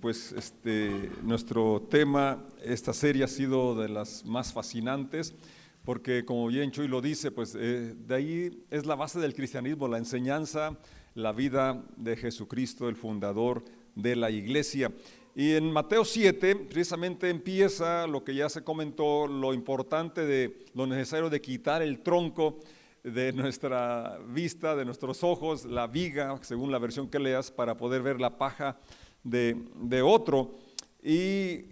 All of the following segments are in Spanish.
pues este, nuestro tema, esta serie ha sido de las más fascinantes, porque como bien Chuy lo dice, pues eh, de ahí es la base del cristianismo, la enseñanza, la vida de Jesucristo, el fundador de la iglesia. Y en Mateo 7 precisamente empieza lo que ya se comentó, lo importante de lo necesario de quitar el tronco de nuestra vista, de nuestros ojos, la viga, según la versión que leas, para poder ver la paja de, otro. Y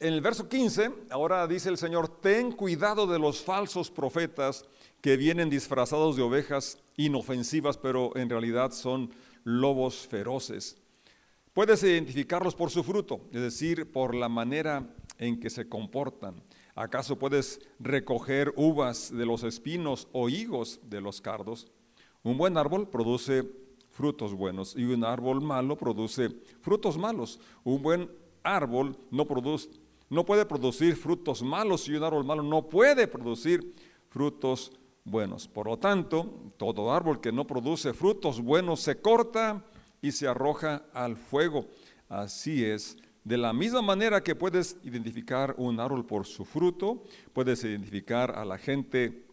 en el verso 15, ahora dice el Señor, ten cuidado de los falsos profetas que vienen disfrazados de ovejas inofensivas, pero en realidad son lobos feroces. Puedes identificarlos por su fruto, es decir, por la manera en que se comportan. ¿Acaso puedes recoger uvas de los espinos o higos de los cardos? Un buen árbol produce frutos buenos y un árbol malo produce frutos malos. Un buen árbol no, produce, no puede producir frutos malos y un árbol malo no puede producir frutos buenos. Por lo tanto, todo árbol que no produce frutos buenos se corta y se arroja al fuego. Así es. De la misma manera que puedes identificar un árbol por su fruto, puedes identificar a la gente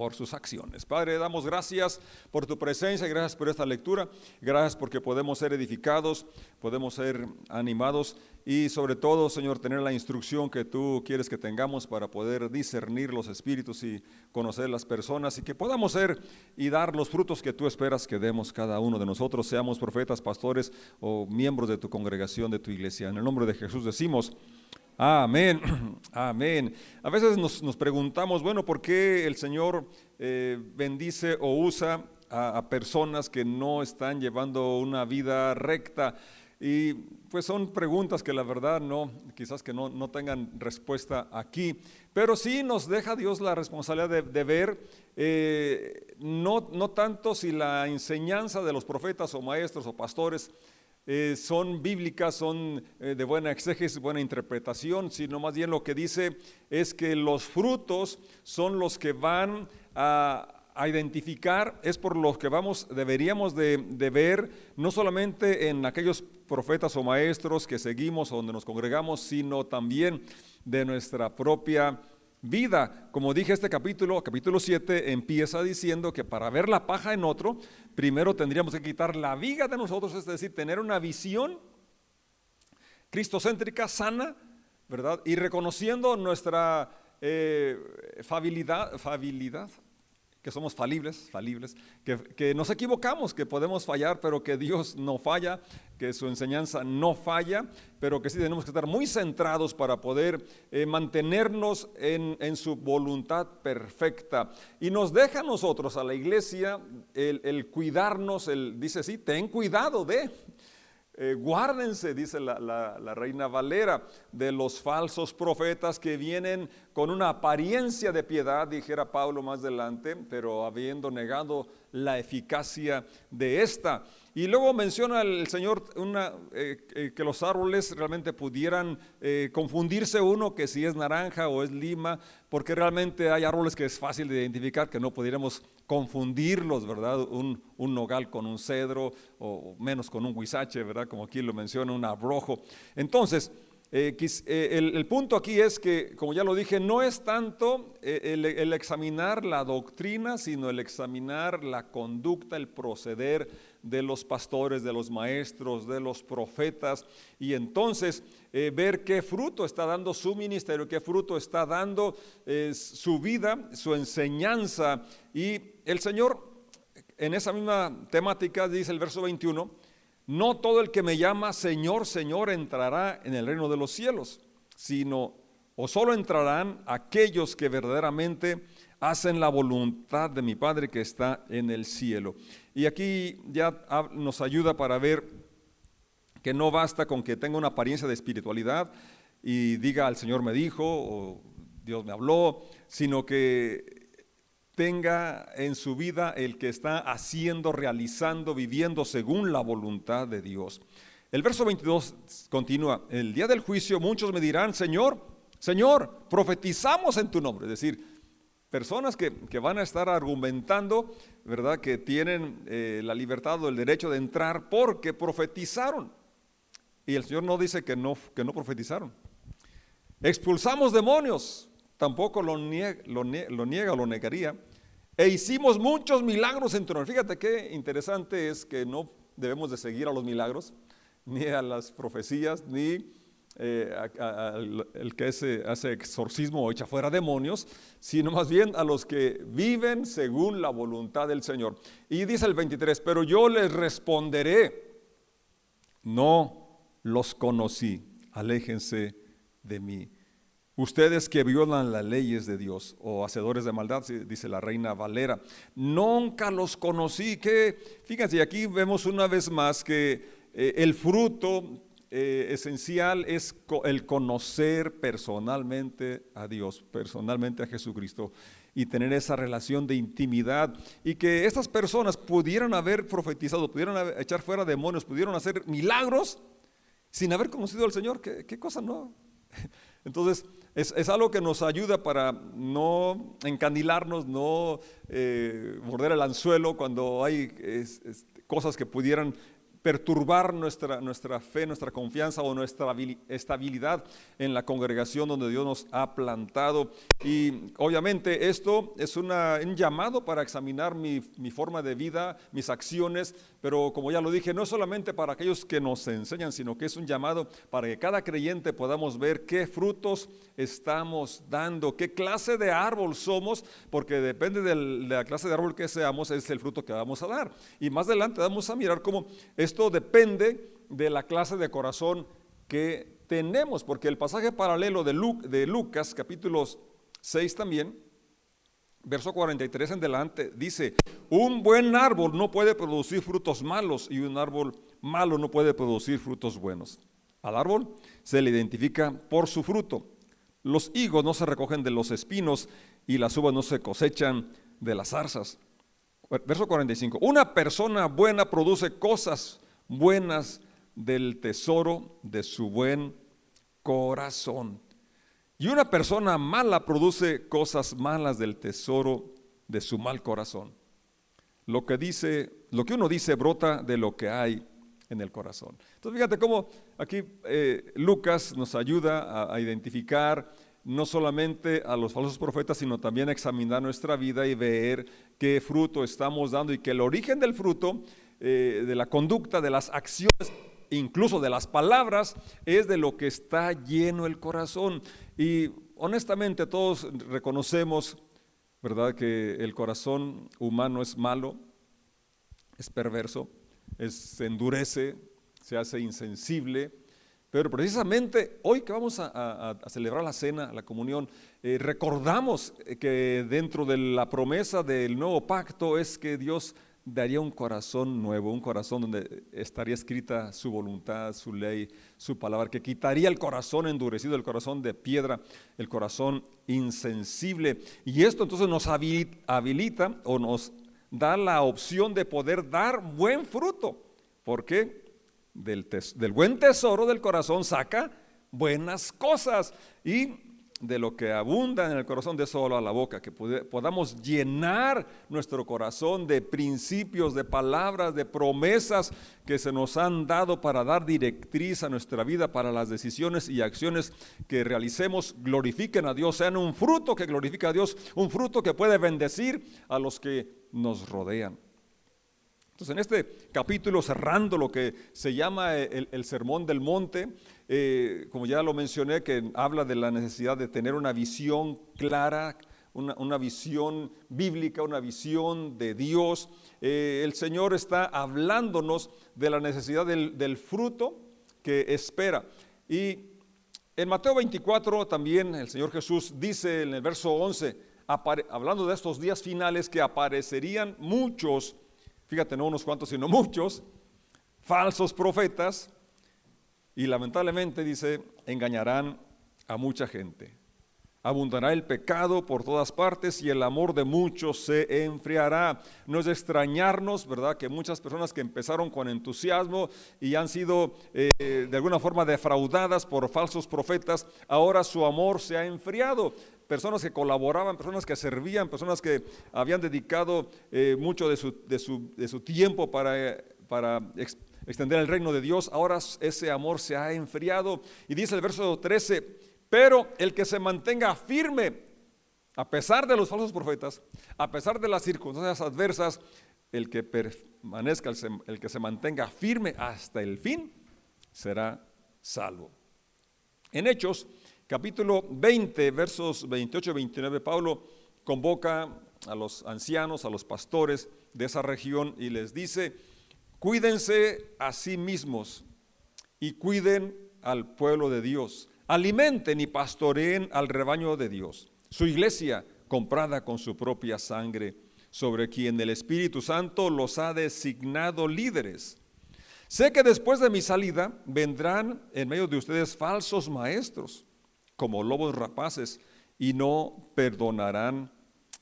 por sus acciones. Padre, damos gracias por tu presencia, gracias por esta lectura, gracias porque podemos ser edificados, podemos ser animados y sobre todo, Señor, tener la instrucción que tú quieres que tengamos para poder discernir los espíritus y conocer las personas y que podamos ser y dar los frutos que tú esperas que demos cada uno de nosotros, seamos profetas, pastores o miembros de tu congregación, de tu iglesia. En el nombre de Jesús decimos, Amén, amén. A veces nos, preguntamos, bueno, ¿por qué el Señor eh, bendice o usa a, personas que no están llevando una vida recta? Y pues son preguntas que la verdad no, quizás que no, tengan respuesta aquí, pero sí nos deja Dios la responsabilidad de, ver eh, no, no tanto si la enseñanza de los profetas o maestros o pastores eh, son bíblicas, son eh, de buena exégesis, buena interpretación, sino más bien lo que dice es que los frutos son los que van a, identificar, es por los que vamos, deberíamos de, ver, no solamente en aquellos profetas o maestros que seguimos o donde nos congregamos, sino también de nuestra propia vida. Como dije, este capítulo, capítulo 7, empieza diciendo que para ver la paja en otro, primero tendríamos que quitar la viga de nosotros, es decir, tener una visión cristocéntrica, sana, ¿verdad? Y reconociendo nuestra eh, fabilidad, que somos falibles, falibles, que, nos equivocamos, que podemos fallar, pero que Dios no falla, que su enseñanza no falla, pero que sí tenemos que estar muy centrados para poder eh, mantenernos en, su voluntad perfecta. Y nos deja a nosotros, a la iglesia, el, el cuidarnos, el, dice, sí, ten cuidado de, eh, guárdense, dice la, reina Valera, de los falsos profetas que vienen con una apariencia de piedad, dijera Pablo más adelante, pero habiendo negado la eficacia de esta. Y luego menciona el Señor eh, eh, que los árboles realmente pudieran confundirse uno que si es naranja o es lima, porque realmente hay árboles que es fácil de identificar que no pudiéramos confundirlos, ¿verdad? Un, nogal con un cedro o menos con un huizache, ¿verdad? Como aquí lo menciona, un abrojo. Entonces, eh, eh, el, punto aquí es que, como ya lo dije, no es tanto eh, el, examinar la doctrina, sino el examinar la conducta, el proceder de los pastores, de los maestros, de los profetas, y entonces ver qué fruto está dando su ministerio, qué fruto está dando su vida, su enseñanza. Y el Señor, en esa misma temática, dice el verso 21, no todo el que me llama Señor, Señor entrará en el reino de los cielos, sino o solo entrarán aquellos que verdaderamente hacen la voluntad de mi Padre que está en el cielo. Y aquí ya nos ayuda para ver que no basta con que tenga una apariencia de espiritualidad y diga al Señor me dijo o Dios me habló, sino que tenga en su vida el que está haciendo, realizando, viviendo según la voluntad de Dios. El verso 22 continúa, el día del juicio muchos me dirán, Señor, Señor, profetizamos en tu nombre. Es decir, personas que, van a estar argumentando, ¿verdad? Que tienen eh, la libertad o el derecho de entrar porque profetizaron. y el Señor no dice que no, que no profetizaron. Expulsamos demonios, tampoco lo niega, lo, niega, o lo negaría. E hicimos muchos milagros en tu nombre. Fíjate qué interesante es que no debemos de seguir a los milagros, ni a las profecías, ni eh, el que hace, exorcismo o echa fuera demonios, sino más bien a los que viven según la voluntad del Señor. Y dice el 23, pero yo les responderé, no los conocí, aléjense de mí. Ustedes que violan las leyes de Dios o hacedores de maldad, dice la reina Valera, nunca los conocí. Que fíjense, aquí vemos una vez más que eh, el fruto eh, esencial es el conocer personalmente a Dios, personalmente a Jesucristo y tener esa relación de intimidad y que estas personas pudieran haber profetizado, pudieran echar fuera demonios, pudieron hacer milagros sin haber conocido al Señor. ¿Qué, cosa no? Entonces, es, algo que nos ayuda para no encandilarnos, no eh, morder el anzuelo cuando hay cosas que pudieran perturbar nuestra, nuestra fe, nuestra confianza o nuestra estabilidad en la congregación donde Dios nos ha plantado. Y obviamente esto es un llamado para examinar mi, mi, forma de vida, mis acciones, pero como ya lo dije, no es solamente para aquellos que nos enseñan, sino que es un llamado para que cada creyente podamos ver qué frutos estamos dando, qué clase de árbol somos, porque depende de la clase de árbol que seamos, es el fruto que vamos a dar. Y más adelante vamos a mirar cómo esto depende de la clase de corazón que tenemos, porque el pasaje paralelo de, Lucas, capítulo 6 también, verso 43 en delante, dice, un buen árbol no puede producir frutos malos y un árbol malo no puede producir frutos buenos. Al árbol se le identifica por su fruto. Los higos no se recogen de los espinos y las uvas no se cosechan de las zarzas. Verso 45. Una persona buena produce cosas buenas del tesoro de su buen corazón. Y una persona mala produce cosas malas del tesoro de su mal corazón. Lo que dice, lo que uno dice brota de lo que hay en el corazón. Entonces fíjate cómo aquí eh, Lucas nos ayuda a identificar no solamente a los falsos profetas, sino también a examinar nuestra vida y ver qué fruto estamos dando y que el origen del fruto, eh, de la conducta, de las acciones, incluso de las palabras, es de lo que está lleno el corazón. Y honestamente todos reconocemos, ¿verdad?, que el corazón humano es malo, es perverso, se endurece, se hace insensible, pero precisamente hoy que vamos a, celebrar la cena, la comunión, eh, recordamos que dentro de la promesa del nuevo pacto es que Dios daría un corazón nuevo, un corazón donde estaría escrita su voluntad, su ley, su palabra, que quitaría el corazón endurecido, el corazón de piedra, el corazón insensible. Y esto entonces nos habilita o nos da la opción de poder dar buen fruto. ¿Por qué? del, buen tesoro del corazón saca buenas cosas y de lo que abunda en el corazón de solo a la boca, que podamos llenar nuestro corazón de principios, de palabras, de promesas que se nos han dado para dar directriz a nuestra vida, para las decisiones y acciones que realicemos, glorifiquen a Dios, sean un fruto que glorifica a Dios, un fruto que puede bendecir a los que nos rodean. Entonces, en este capítulo, cerrando lo que se llama el, Sermón del Monte, eh, como ya lo mencioné, que habla de la necesidad de tener una visión clara, una, visión bíblica, una visión de Dios, eh, el Señor está hablándonos de la necesidad del, fruto que espera. Y en Mateo 24 también el Señor Jesús dice en el verso 11, hablando de estos días finales, que aparecerían muchos fíjate, no unos cuantos, sino muchos, falsos profetas, y lamentablemente dice, engañarán a mucha gente. Abundará el pecado por todas partes y el amor de muchos se enfriará. No es de extrañarnos, ¿verdad? Que muchas personas que empezaron con entusiasmo y han sido eh, de alguna forma defraudadas por falsos profetas, ahora su amor se ha enfriado personas que colaboraban, personas que servían, personas que habían dedicado eh, mucho de su, de, su, de su, tiempo para, para extender el reino de Dios, ahora ese amor se ha enfriado. Y dice el verso 13, pero el que se mantenga firme, a pesar de los falsos profetas, a pesar de las circunstancias adversas, el que permanezca, el, que se mantenga firme hasta el fin, será salvo. En Hechos, capítulo 20, versos 28 y 29, Pablo convoca a los ancianos, a los pastores de esa región y les dice, cuídense a sí mismos y cuiden al pueblo de Dios, alimenten y pastoreen al rebaño de Dios, su iglesia comprada con su propia sangre sobre quien el Espíritu Santo los ha designado líderes. Sé que después de mi salida vendrán en medio de ustedes falsos maestros, como lobos rapaces, y no perdonarán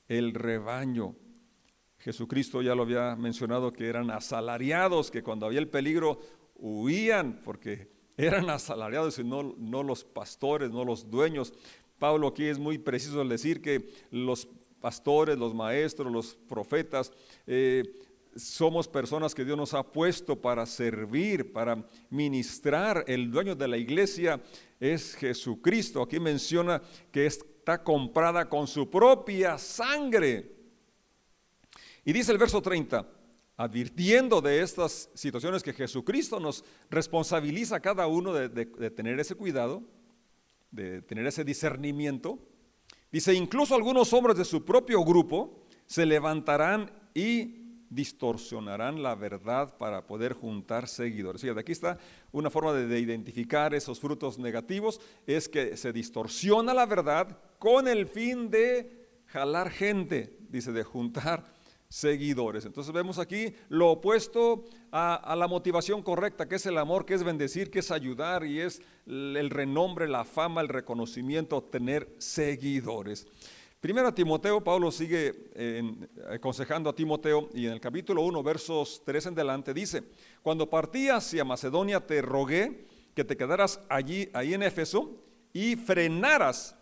el rebaño. Jesucristo ya lo había mencionado que eran asalariados, que cuando había el peligro huían porque eran asalariados y no, no los pastores, no los dueños. Pablo aquí es muy preciso decir que los pastores, los maestros, los profetas, eh, somos personas que Dios nos ha puesto para servir, para ministrar. El dueño de la iglesia es Jesucristo. Aquí menciona que está comprada con su propia sangre. Y dice el verso 30, advirtiendo de estas situaciones que Jesucristo nos responsabiliza a cada uno de tener ese cuidado, de tener ese discernimiento Dice, incluso algunos hombres de su propio grupo se levantarán y distorsionarán la verdad para poder juntar seguidores. de aquí está una forma de, identificar esos frutos negativos, es que se distorsiona la verdad con el fin de jalar gente, dice, de juntar seguidores. Entonces vemos aquí lo opuesto a, la motivación correcta, que es el amor, que es bendecir, que es ayudar y es el renombre, la fama, el reconocimiento, tener seguidores. Primero a Timoteo, Pablo sigue aconsejando a Timoteo y en el capítulo 1, versos 3 en delante dice, cuando partí hacia Macedonia te rogué que te quedaras allí, ahí en Éfeso y frenaras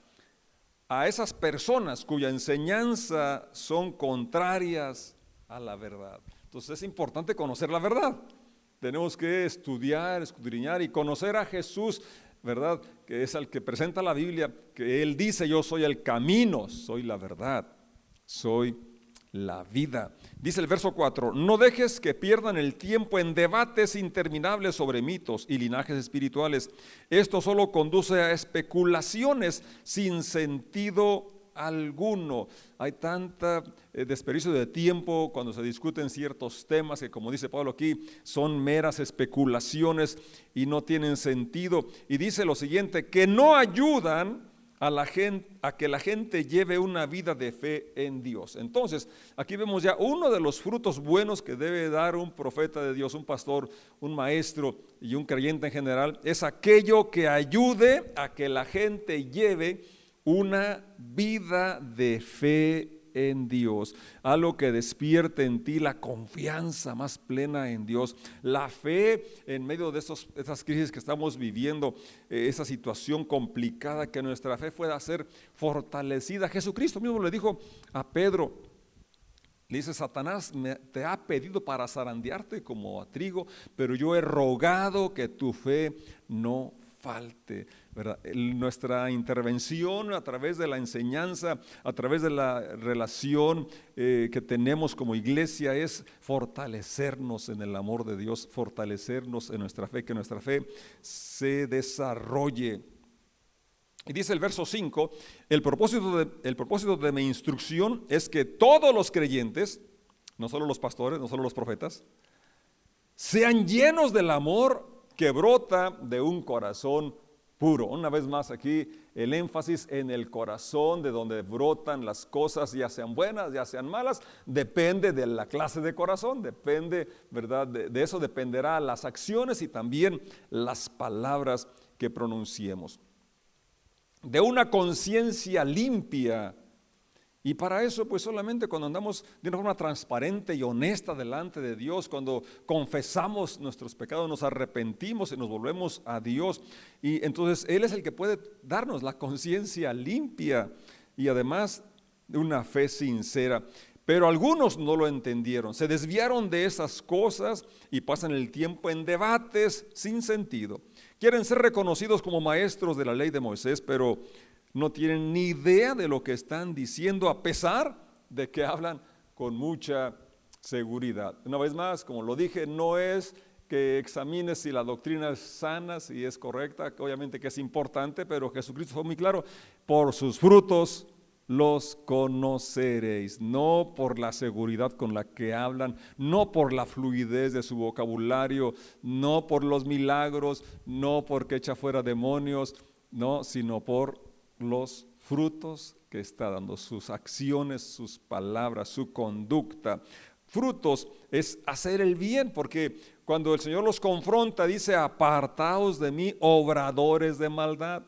a esas personas cuya enseñanza son contrarias a la verdad. Entonces es importante conocer la verdad. Tenemos que estudiar, escudriñar y conocer a Jesús, ¿verdad? Que es el que presenta la Biblia, que Él dice, yo soy el camino, soy la verdad, soy la vida. Dice el verso 4, no dejes que pierdan el tiempo en debates interminables sobre mitos y linajes espirituales. Esto solo conduce a especulaciones sin sentido alguno. Hay tanta eh, desperdicio de tiempo cuando se discuten ciertos temas que, como dice Pablo aquí, son meras especulaciones y no tienen sentido. Y dice lo siguiente, que no ayudan a, que la gente lleve una vida de fe en Dios. Entonces, aquí vemos ya uno de los frutos buenos que debe dar un profeta de Dios, un pastor, un maestro y un creyente en general, es aquello que ayude a que la gente lleve una vida de fe en Dios, algo que despierte en ti la confianza más plena en Dios, la fe en medio de esos, esas crisis que estamos viviendo, eh, esa situación complicada, que nuestra fe pueda ser fortalecida. Jesucristo mismo le dijo a Pedro, dice, Satanás te ha pedido para zarandearte como a trigo, pero yo he rogado que tu fe no falte. Nuestra intervención a través de la enseñanza, a través de la relación eh, que tenemos como iglesia es fortalecernos en el amor de Dios, fortalecernos en nuestra fe, que nuestra fe se desarrolle. Y dice el verso 5, el el propósito de mi instrucción es que todos los creyentes, no solo los pastores, no solo los profetas, sean llenos del amor que brota de un corazón puro. Una vez más aquí el énfasis en el corazón de donde brotan las cosas, ya sean buenas, ya sean malas, depende de la clase de corazón, depende, ¿verdad? De, de eso dependerá las acciones y también las palabras que pronunciemos. De una conciencia limpia y para eso, pues solamente cuando andamos de una forma transparente y honesta delante de Dios, cuando confesamos nuestros pecados, nos arrepentimos y nos volvemos a Dios. Y entonces Él es el que puede darnos la conciencia limpia y además de una fe sincera. Pero algunos no lo entendieron, se desviaron de esas cosas y pasan el tiempo en debates sin sentido. Quieren ser reconocidos como maestros de la ley de Moisés, pero no tienen ni idea de lo que están diciendo a pesar de que hablan con mucha seguridad. Una vez más, como lo dije, no es que examines si la doctrina es sana, si es correcta, obviamente que es importante, pero Jesucristo fue muy claro, por sus frutos los conoceréis, no por la seguridad con la que hablan, no por la fluidez de su vocabulario, no por los milagros, no porque echa fuera demonios, no, sino por los frutos que está dando, sus acciones, sus palabras, su conducta. Frutos es hacer el bien, porque cuando el Señor los confronta, dice, apartaos de mí, obradores de maldad.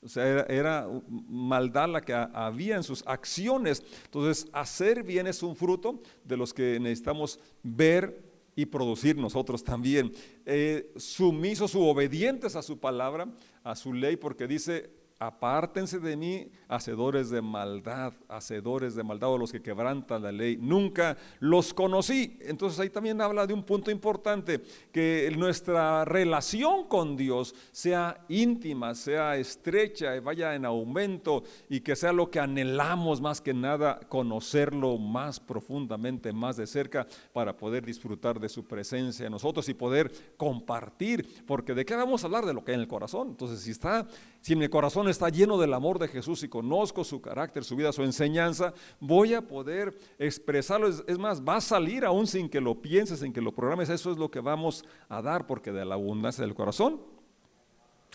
O sea, era, maldad la que había en sus acciones. Entonces, hacer bien es un fruto de los que necesitamos ver y producir nosotros también. Eh, sumisos u obedientes a su palabra, a su ley, porque dice, apártense de mí, hacedores de maldad, hacedores de maldad o los que quebrantan la ley. Nunca los conocí. Entonces ahí también habla de un punto importante, que nuestra relación con Dios sea íntima, sea estrecha, vaya en aumento y que sea lo que anhelamos más que nada, conocerlo más profundamente, más de cerca, para poder disfrutar de su presencia en nosotros y poder compartir. Porque de qué vamos a hablar de lo que hay en el corazón. Entonces si está, si mi corazón está lleno del amor de Jesús y conozco su carácter, su vida, su enseñanza, voy a poder expresarlo. Es, más, va a salir aún sin que lo pienses, sin que lo programes. Eso es lo que vamos a dar, porque de la abundancia del corazón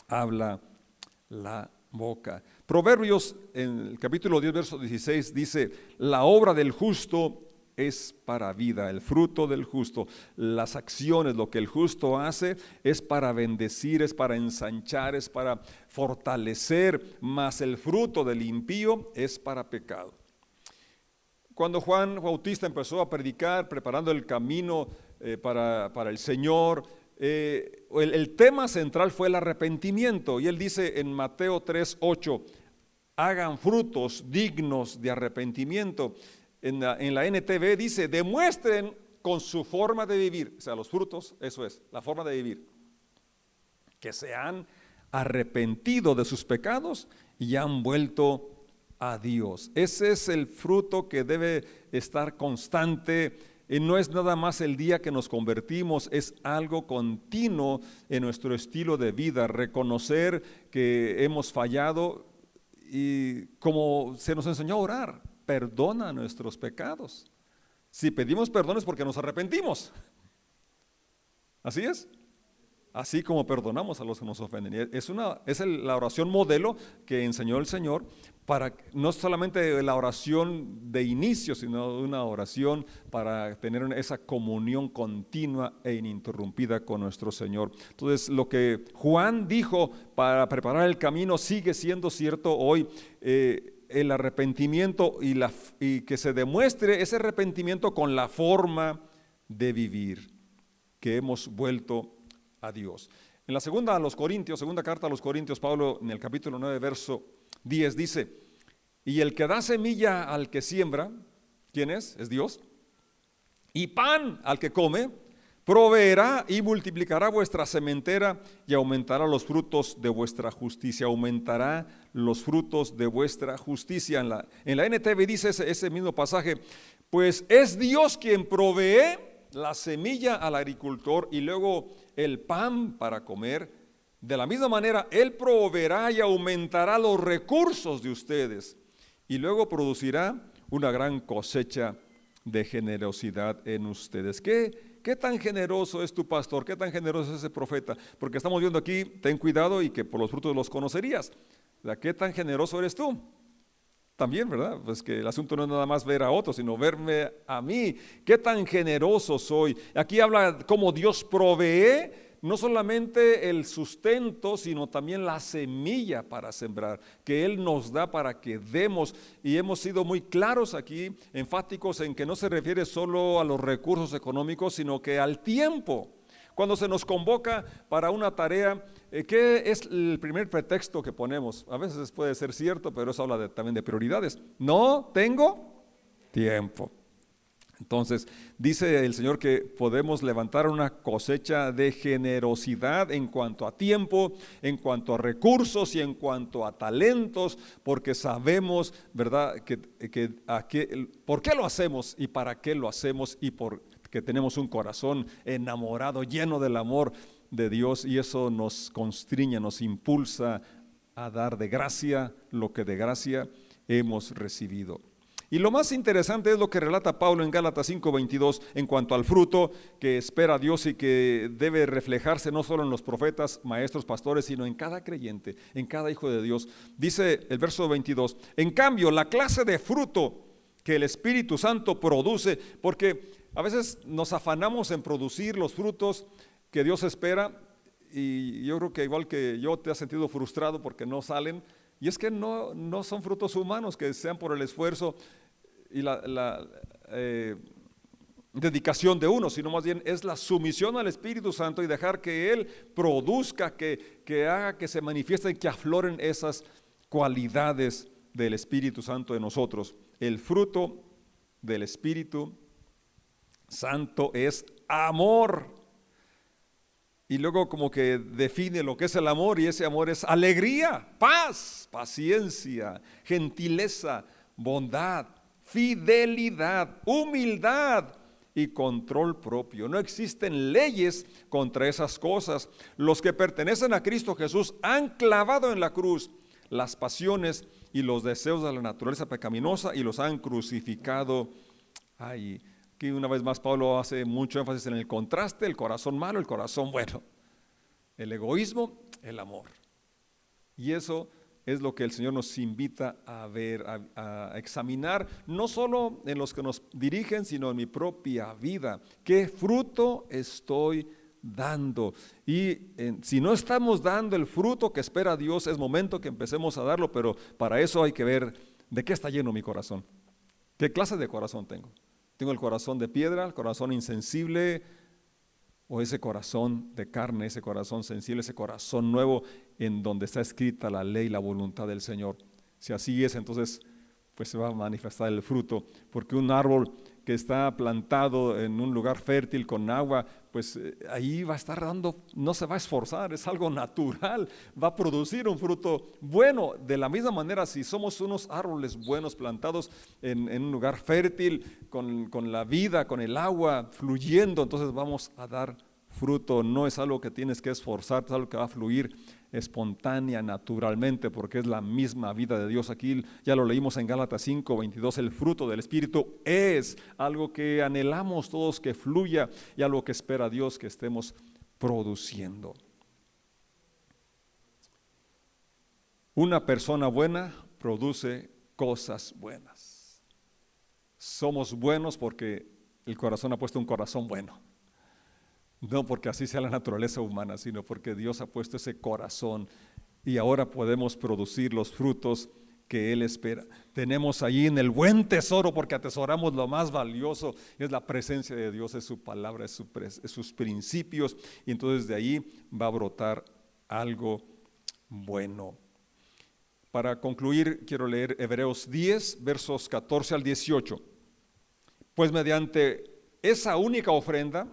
habla la boca. Proverbios en el capítulo 10, verso 16 dice, la obra del justo es para vida, el fruto del justo, las acciones, lo que el justo hace es para bendecir, es para ensanchar, es para fortalecer, mas el fruto del impío es para pecado. Cuando Juan Bautista empezó a predicar, preparando el camino eh, para, el Señor, eh, el, el, tema central fue el arrepentimiento. Y él dice en Mateo 3, 8, hagan frutos dignos de arrepentimiento en la, NTV dice, demuestren con su forma de vivir, o sea, los frutos, eso es, la forma de vivir, que se han arrepentido de sus pecados y han vuelto a Dios. Ese es el fruto que debe estar constante. Y no es nada más el día que nos convertimos, es algo continuo en nuestro estilo de vida, reconocer que hemos fallado y como se nos enseñó a orar, perdona nuestros pecados. Si pedimos perdón es porque nos arrepentimos. Así es. Así como perdonamos a los que nos ofenden. Es, una, es la oración modelo que enseñó el Señor para no solamente la oración de inicio, sino una oración para tener esa comunión continua e ininterrumpida con nuestro Señor. Entonces, lo que Juan dijo para preparar el camino sigue siendo cierto hoy. Eh, el arrepentimiento y, la, y que se demuestre ese arrepentimiento con la forma de vivir que hemos vuelto a Dios. En la segunda a los Corintios, segunda carta a los Corintios, Pablo en el capítulo 9, verso 10 dice, y el que da semilla al que siembra, ¿quién es? Es Dios. Y pan al que come, proveerá y multiplicará vuestra sementera y aumentará los frutos de vuestra justicia, aumentará los frutos de vuestra justicia. En la, en la NTV dice ese, ese mismo pasaje, pues es Dios quien provee la semilla al agricultor y luego el pan para comer. De la misma manera, Él proveerá y aumentará los recursos de ustedes y luego producirá una gran cosecha de generosidad en ustedes. ¿Qué? ¿Qué tan generoso es tu pastor? ¿Qué tan generoso es ese profeta? Porque estamos viendo aquí, ten cuidado y que por los frutos los conocerías. ¿Qué tan generoso eres tú? También, ¿verdad? Pues que el asunto no es nada más ver a otros, sino verme a mí. ¿Qué tan generoso soy? Aquí habla cómo Dios provee no solamente el sustento, sino también la semilla para sembrar, que Él nos da para que demos. Y hemos sido muy claros aquí, enfáticos en que no se refiere solo a los recursos económicos, sino que al tiempo. Cuando se nos convoca para una tarea, eh, ¿qué es el primer pretexto que ponemos? A veces puede ser cierto, pero eso habla también de prioridades. No tengo tiempo. Entonces, dice el Señor que podemos levantar una cosecha de generosidad en cuanto a tiempo, en cuanto a recursos y en cuanto a talentos, porque sabemos, ¿verdad?, que, por qué lo hacemos y para qué lo hacemos y porque tenemos un corazón enamorado, lleno del amor de Dios y eso nos constriña, nos impulsa a dar de gracia lo que de gracia hemos recibido. Y lo más interesante es lo que relata Pablo en Gálatas 5:22 en cuanto al fruto que espera Dios y que debe reflejarse no solo en los profetas, maestros, pastores, sino en cada creyente, en cada hijo de Dios. Dice el verso 22, en cambio, la clase de fruto que el Espíritu Santo produce, porque a veces nos afanamos en producir los frutos que Dios espera y yo creo que igual que yo te has sentido frustrado porque no salen, y es que no, no son frutos humanos que sean por el esfuerzo y la, eh, dedicación de uno, sino más bien es la sumisión al Espíritu Santo y dejar que Él produzca, que, que haga que se manifiesten, que afloren esas cualidades del Espíritu Santo en nosotros. El fruto del Espíritu Santo es amor. Y luego como que define lo que es el amor y ese amor es alegría, paz, paciencia, gentileza, bondad, fidelidad, humildad y control propio. No existen leyes contra esas cosas. Los que pertenecen a Cristo Jesús han clavado en la cruz las pasiones y los deseos de la naturaleza pecaminosa y los han crucificado ahí. Aquí una vez más Pablo hace mucho énfasis en el contraste, el corazón malo, el corazón bueno, el egoísmo, el amor. Y eso es lo que el Señor nos invita a ver, a, examinar, no solo en los que nos dirigen, sino en mi propia vida. ¿Qué fruto estoy dando? Y si no estamos dando el fruto que espera Dios, es momento que empecemos a darlo, pero para eso hay que ver de qué está lleno mi corazón. ¿Qué clase de corazón tengo? Tengo el corazón de piedra, el corazón insensible, o ese corazón de carne, ese corazón sensible, ese corazón nuevo en donde está escrita la ley, la voluntad del Señor. Si así es, entonces pues se va a manifestar el fruto, porque un árbol que está plantado en un lugar fértil con agua, pues eh, ahí va a estar dando, no se va a esforzar, es algo natural, va a producir un fruto bueno. De la misma manera, si somos unos árboles buenos plantados en, un lugar fértil, con, con la vida, con el agua fluyendo, entonces vamos a dar fruto. No es algo que tienes que esforzar, es algo que va a fluir espontánea, naturalmente, porque es la misma vida de Dios. Aquí ya lo leímos en Gálatas 5, 22, el fruto del Espíritu es algo que anhelamos todos que fluya y algo que espera Dios que estemos produciendo. Una persona buena produce cosas buenas. Somos buenos porque el corazón ha puesto un corazón bueno. No porque así sea la naturaleza humana, sino porque Dios ha puesto ese corazón y ahora podemos producir los frutos que Él espera. Tenemos ahí en el buen tesoro, porque atesoramos lo más valioso, es la presencia de Dios, es su palabra, es, sus principios, y entonces de ahí va a brotar algo bueno. Para concluir, quiero leer Hebreos 10, versos 14 al 18. Pues mediante esa única ofrenda,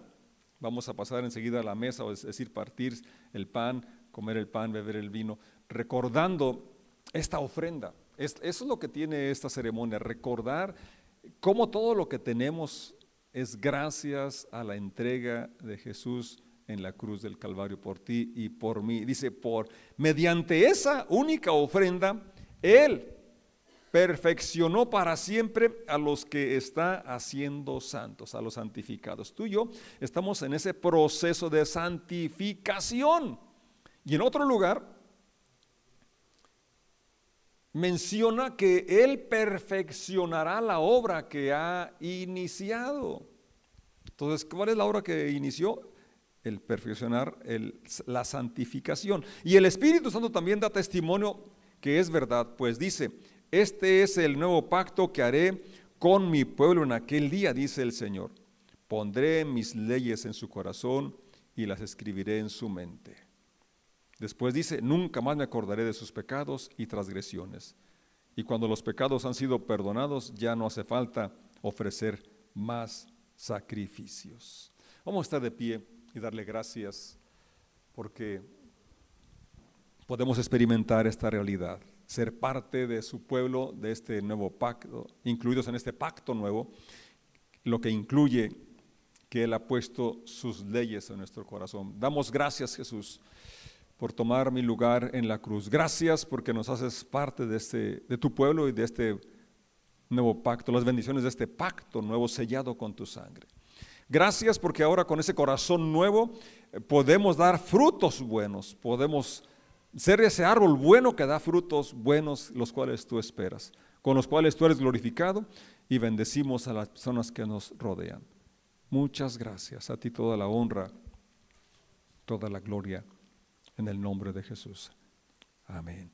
Vamos a pasar enseguida a la mesa, es decir, partir el pan, comer el pan, beber el vino, recordando esta ofrenda. Eso es lo que tiene esta ceremonia, recordar cómo todo lo que tenemos es gracias a la entrega de Jesús en la cruz del Calvario por ti y por mí. Dice, por mediante esa única ofrenda, Él perfeccionó para siempre a los que está haciendo santos, a los santificados. Tú y yo estamos en ese proceso de santificación. Y en otro lugar menciona que Él perfeccionará la obra que ha iniciado. Entonces, ¿cuál es la obra que inició? El perfeccionar, la santificación. Y el Espíritu Santo también da testimonio que es verdad, pues dice, este es el nuevo pacto que haré con mi pueblo en aquel día, dice el Señor. Pondré mis leyes en su corazón y las escribiré en su mente. Después dice, nunca más me acordaré de sus pecados y transgresiones. Y cuando los pecados han sido perdonados, ya no hace falta ofrecer más sacrificios. Vamos a estar de pie y darle gracias porque podemos experimentar esta realidad, ser parte de su pueblo, de este nuevo pacto, incluidos en este pacto nuevo, lo que incluye que Él ha puesto sus leyes en nuestro corazón. Damos gracias, Jesús, por tomar mi lugar en la cruz. Gracias porque nos haces parte de, este, de tu pueblo y de este nuevo pacto, las bendiciones de este pacto nuevo sellado con tu sangre. Gracias porque ahora con ese corazón nuevo eh, podemos dar frutos buenos, podemos ser ese árbol bueno que da frutos buenos, los cuales tú esperas, con los cuales tú eres glorificado y bendecimos a las personas que nos rodean. Muchas gracias. A ti toda la honra, toda la gloria en el nombre de Jesús. Amén.